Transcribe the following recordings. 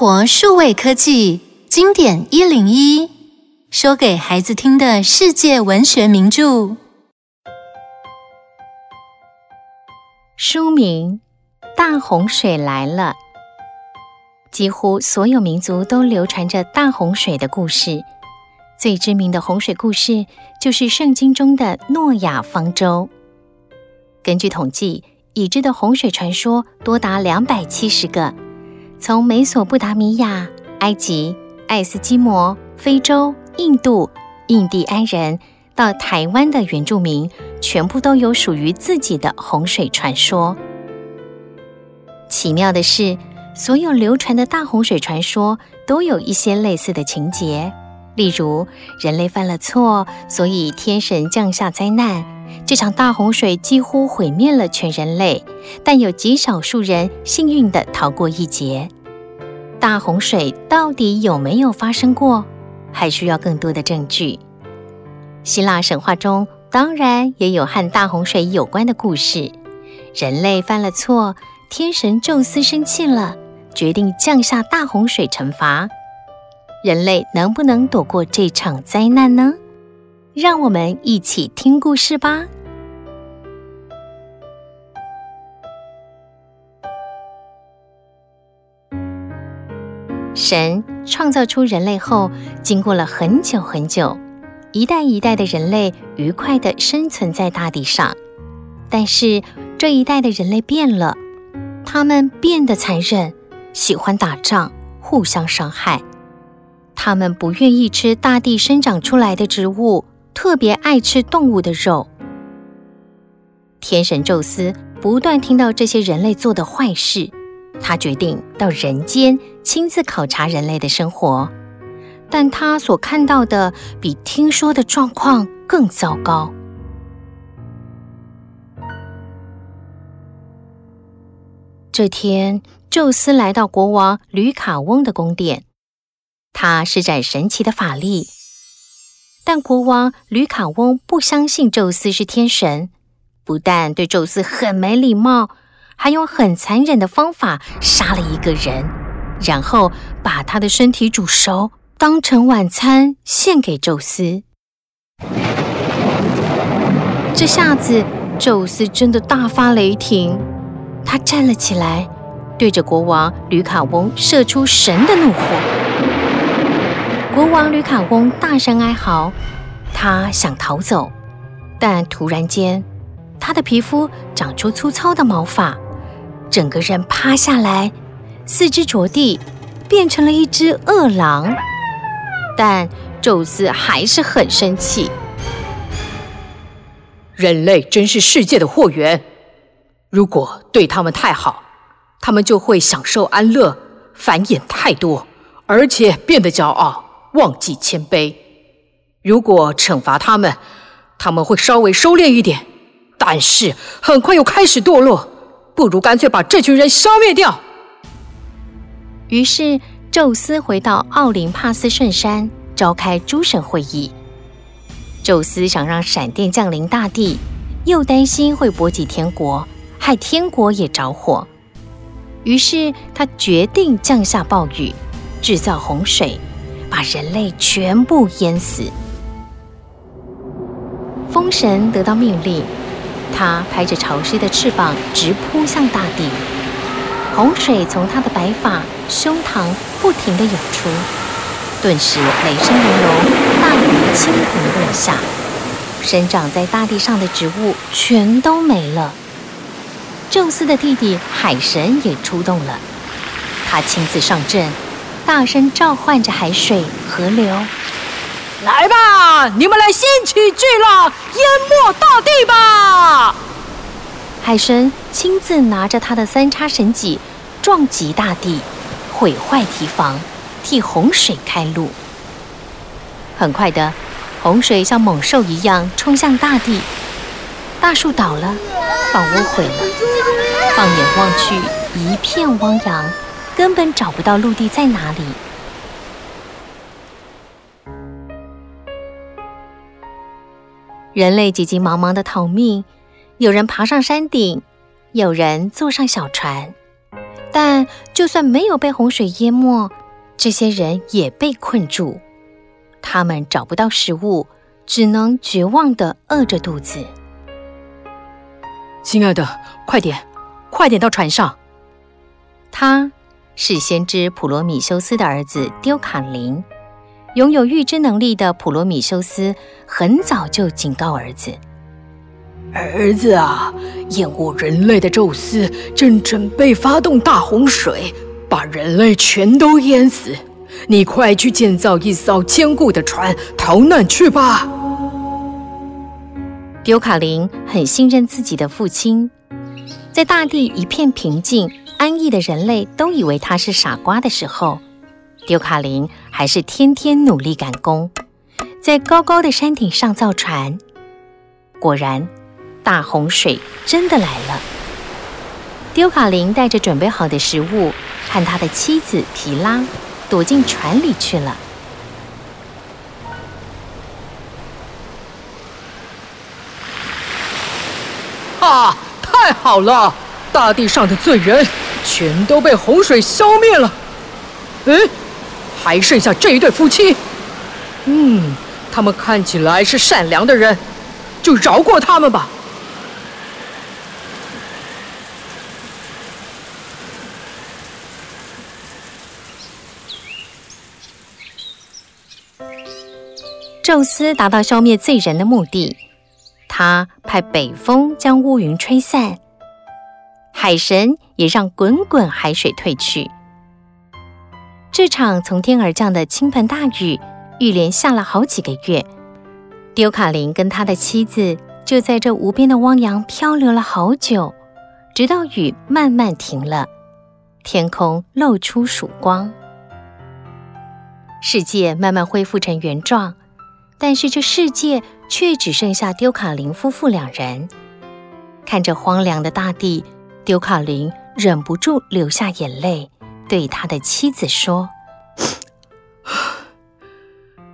活数位科技经典一零一，说给孩子听的世界文学名著。书名《大洪水来了》。几乎所有民族都流传着大洪水的故事。最知名的洪水故事就是圣经中的诺亚方舟。根据统计，已知的洪水传说多达两百七十个，从美索不达米亚、埃及、爱斯基摩、非洲、印度、印第安人到台湾的原住民，全部都有属于自己的洪水传说。奇妙的是，所有流传的大洪水传说都有一些类似的情节。例如，人类犯了错，所以天神降下灾难。这场大洪水几乎毁灭了全人类，但有极少数人幸运地逃过一劫。大洪水到底有没有发生过？还需要更多的证据。希腊神话中当然也有和大洪水有关的故事。人类犯了错，天神宙斯生气了，决定降下大洪水惩罚。人类能不能躲过这场灾难呢？让我们一起听故事吧。神创造出人类后，经过了很久很久，一代一代的人类愉快地生存在大地上。但是这一代的人类变了，他们变得残忍，喜欢打仗，互相伤害。他们不愿意吃大地生长出来的植物，特别爱吃动物的肉。天神宙斯不断听到这些人类做的坏事，他决定到人间亲自考察人类的生活。但他所看到的比听说的状况更糟糕。这天，宙斯来到国王吕卡翁的宫殿。他施展神奇的法力，但国王吕卡翁不相信宙斯是天神，不但对宙斯很没礼貌，还用很残忍的方法杀了一个人，然后把他的身体煮熟，当成晚餐献给宙斯。这下子，宙斯真的大发雷霆，他站了起来，对着国王吕卡翁射出神的怒火。国王吕卡翁大声哀嚎，他想逃走，但突然间，他的皮肤长出粗糙的毛发，整个人趴下来，四肢着地，变成了一只饿狼。但宙斯还是很生气，人类真是世界的祸源，如果对他们太好，他们就会享受安乐，繁衍太多，而且变得骄傲。忘记谦卑。如果惩罚他们，他们会稍微收敛一点，但是很快又开始堕落。不如干脆把这群人消灭掉。于是，宙斯回到奥林帕斯圣山，召开诸神会议。宙斯想让闪电降临大地，又担心会波及天国，害天国也着火。于是，他决定降下暴雨，制造洪水。把人类全部淹死。风神得到命令，他拍着潮湿的翅膀直扑向大地。洪水从他的白发、胸膛不停地涌出，顿时雷声隆隆，大雨倾盆落下，生长在大地上的植物全都没了。宙斯的弟弟海神也出动了，他亲自上阵。大声召唤着海水、河流，来吧，你们来掀起巨浪，淹没大地吧！海神亲自拿着他的三叉神戟，撞击大地，毁坏堤防，替洪水开路。很快的，洪水像猛兽一样冲向大地，大树倒了，房屋毁了，放眼望去，一片汪洋。根本找不到陆地在哪里。人类急急忙忙的逃命，有人爬上山顶，有人坐上小船。但就算没有被洪水淹没，这些人也被困住，他们找不到食物，只能绝望的饿着肚子。亲爱的，快点，快点到船上。他是先知普罗米修斯的儿子丢卡林。拥有预知能力的普罗米修斯很早就警告儿子：“儿子啊，厌恶人类的宙斯正准备发动大洪水，把人类全都淹死。你快去建造一艘坚固的船，逃难去吧。”丢卡林很信任自己的父亲，在大地一片平静、安逸的人类都以为他是傻瓜的时候。丢卡林还是天天努力赶工，在高高的山顶上造船。果然，大洪水真的来了。丢卡林带着准备好的食物和他的妻子皮拉躲进船里去了。啊！太好了，大地上的罪人全都被洪水消灭了。诶。还剩下这一对夫妻，嗯，他们看起来是善良的人，就饶过他们吧。宙斯达到消灭罪人的目的，他派北风将乌云吹散，海神也让滚滚海水退去。这场从天而降的倾盆大雨，一连下了好几个月。丢卡林跟他的妻子就在这无边的汪洋漂流了好久，直到雨慢慢停了，天空露出曙光，世界慢慢恢复成原状。但是这世界却只剩下丢卡林夫妇两人。看着荒凉的大地，丢卡林忍不住流下眼泪。对他的妻子说：“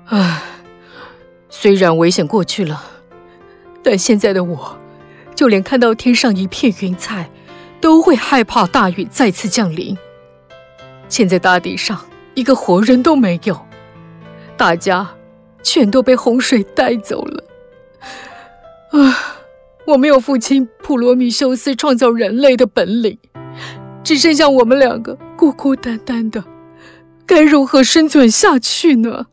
唉，虽然危险过去了，但现在的我，就连看到天上一片云彩，都会害怕大雨再次降临。现在大地上一个活人都没有，大家全都被洪水带走了。啊，我没有父亲普罗米修斯创造人类的本领。”只剩下我们两个孤孤单单的，该如何生存下去呢？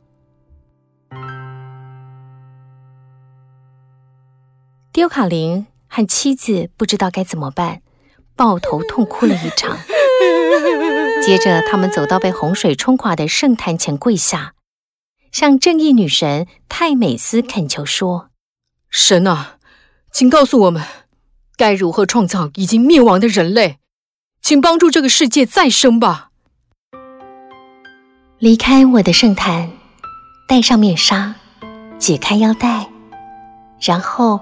丢卡林和妻子不知道该怎么办，抱头痛哭了一场。接着，他们走到被洪水冲垮的圣坛前跪下，向正义女神泰美斯恳求说：“神啊，请告诉我们，该如何创造已经灭亡的人类？”请帮助这个世界再生吧！离开我的圣坛，戴上面纱，解开腰带，然后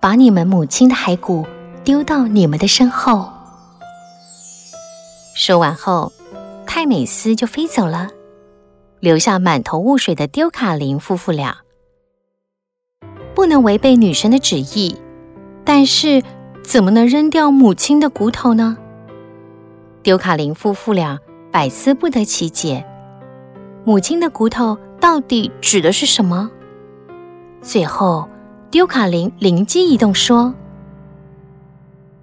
把你们母亲的骸骨丢到你们的身后。说完后，泰美斯就飞走了，留下满头雾水的丢卡林夫妇俩。不能违背女神的旨意，但是怎么能扔掉母亲的骨头呢？丢卡林夫妇俩百思不得其解，母亲的骨头到底指的是什么？最后，丢卡林灵机一动说：“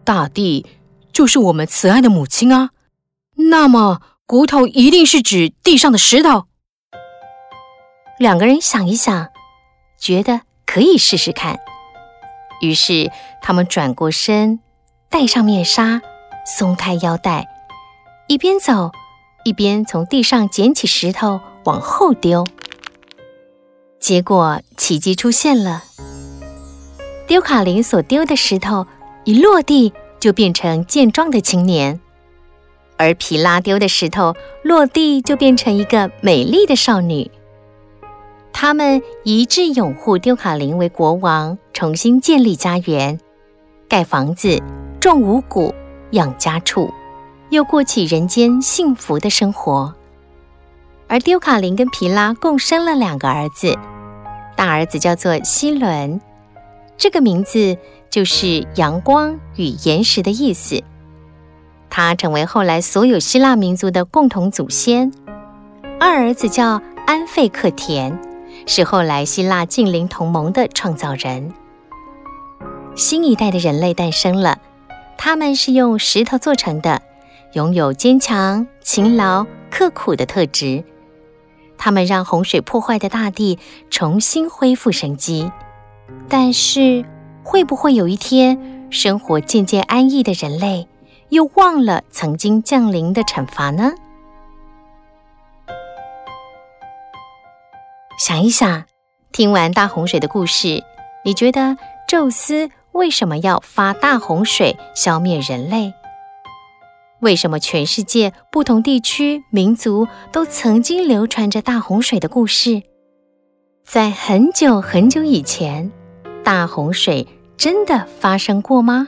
大地就是我们慈爱的母亲啊，那么骨头一定是指地上的石头。”两个人想一想，觉得可以试试看，于是他们转过身，戴上面纱，松开腰带。一边走，一边从地上捡起石头往后丢。结果奇迹出现了，丢卡林所丢的石头一落地就变成健壮的青年，而皮拉丢的石头落地就变成一个美丽的少女。他们一致拥护丢卡林为国王，重新建立家园，盖房子，种五谷，养家畜。又过起人间幸福的生活，而丢卡林跟皮拉共生了两个儿子，大儿子叫做希伦，这个名字就是阳光与岩石的意思；他成为后来所有希腊民族的共同祖先。二儿子叫安费克田，是后来希腊近邻同盟的创造人。新一代的人类诞生了，他们是用石头做成的，拥有坚强、勤劳、刻苦的特质。他们让洪水破坏的大地重新恢复生机。但是，会不会有一天，生活渐渐安逸的人类，又忘了曾经降临的惩罚呢？想一想，听完大洪水的故事，你觉得宙斯为什么要发大洪水消灭人类？为什么全世界不同地区民族都曾经流传着大洪水的故事？在很久很久以前，大洪水真的发生过吗？